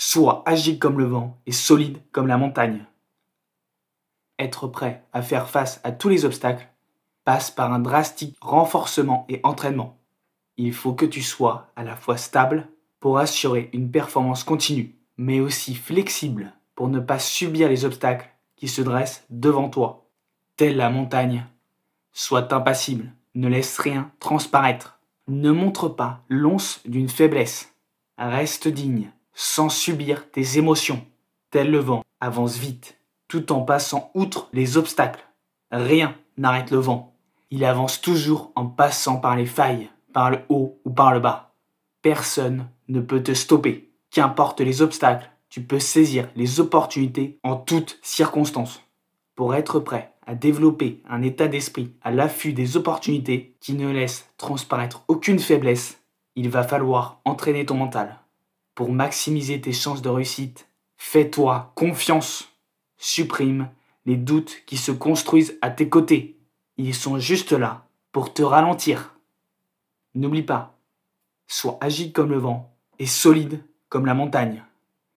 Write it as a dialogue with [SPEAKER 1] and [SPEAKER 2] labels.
[SPEAKER 1] Sois agile comme le vent et solide comme la montagne. Être prêt à faire face à tous les obstacles passe par un drastique renforcement et entraînement. Il faut que tu sois à la fois stable pour assurer une performance continue, mais aussi flexible pour ne pas subir les obstacles qui se dressent devant toi. Telle la montagne. Sois impassible, ne laisse rien transparaître. Ne montre pas l'once d'une faiblesse. Reste digne, sans subir tes émotions. Tel le vent, avance vite, tout en passant outre les obstacles. Rien n'arrête le vent. Il avance toujours en passant par les failles, par le haut ou par le bas. Personne ne peut te stopper. Qu'importe les obstacles, tu peux saisir les opportunités en toutes circonstances. Pour être prêt à développer un état d'esprit à l'affût des opportunités qui ne laissent transparaître aucune faiblesse, il va falloir entraîner ton mental. Pour maximiser tes chances de réussite, fais-toi confiance. Supprime les doutes qui se construisent à tes côtés. Ils sont juste là pour te ralentir. N'oublie pas, sois agile comme le vent et solide comme la montagne.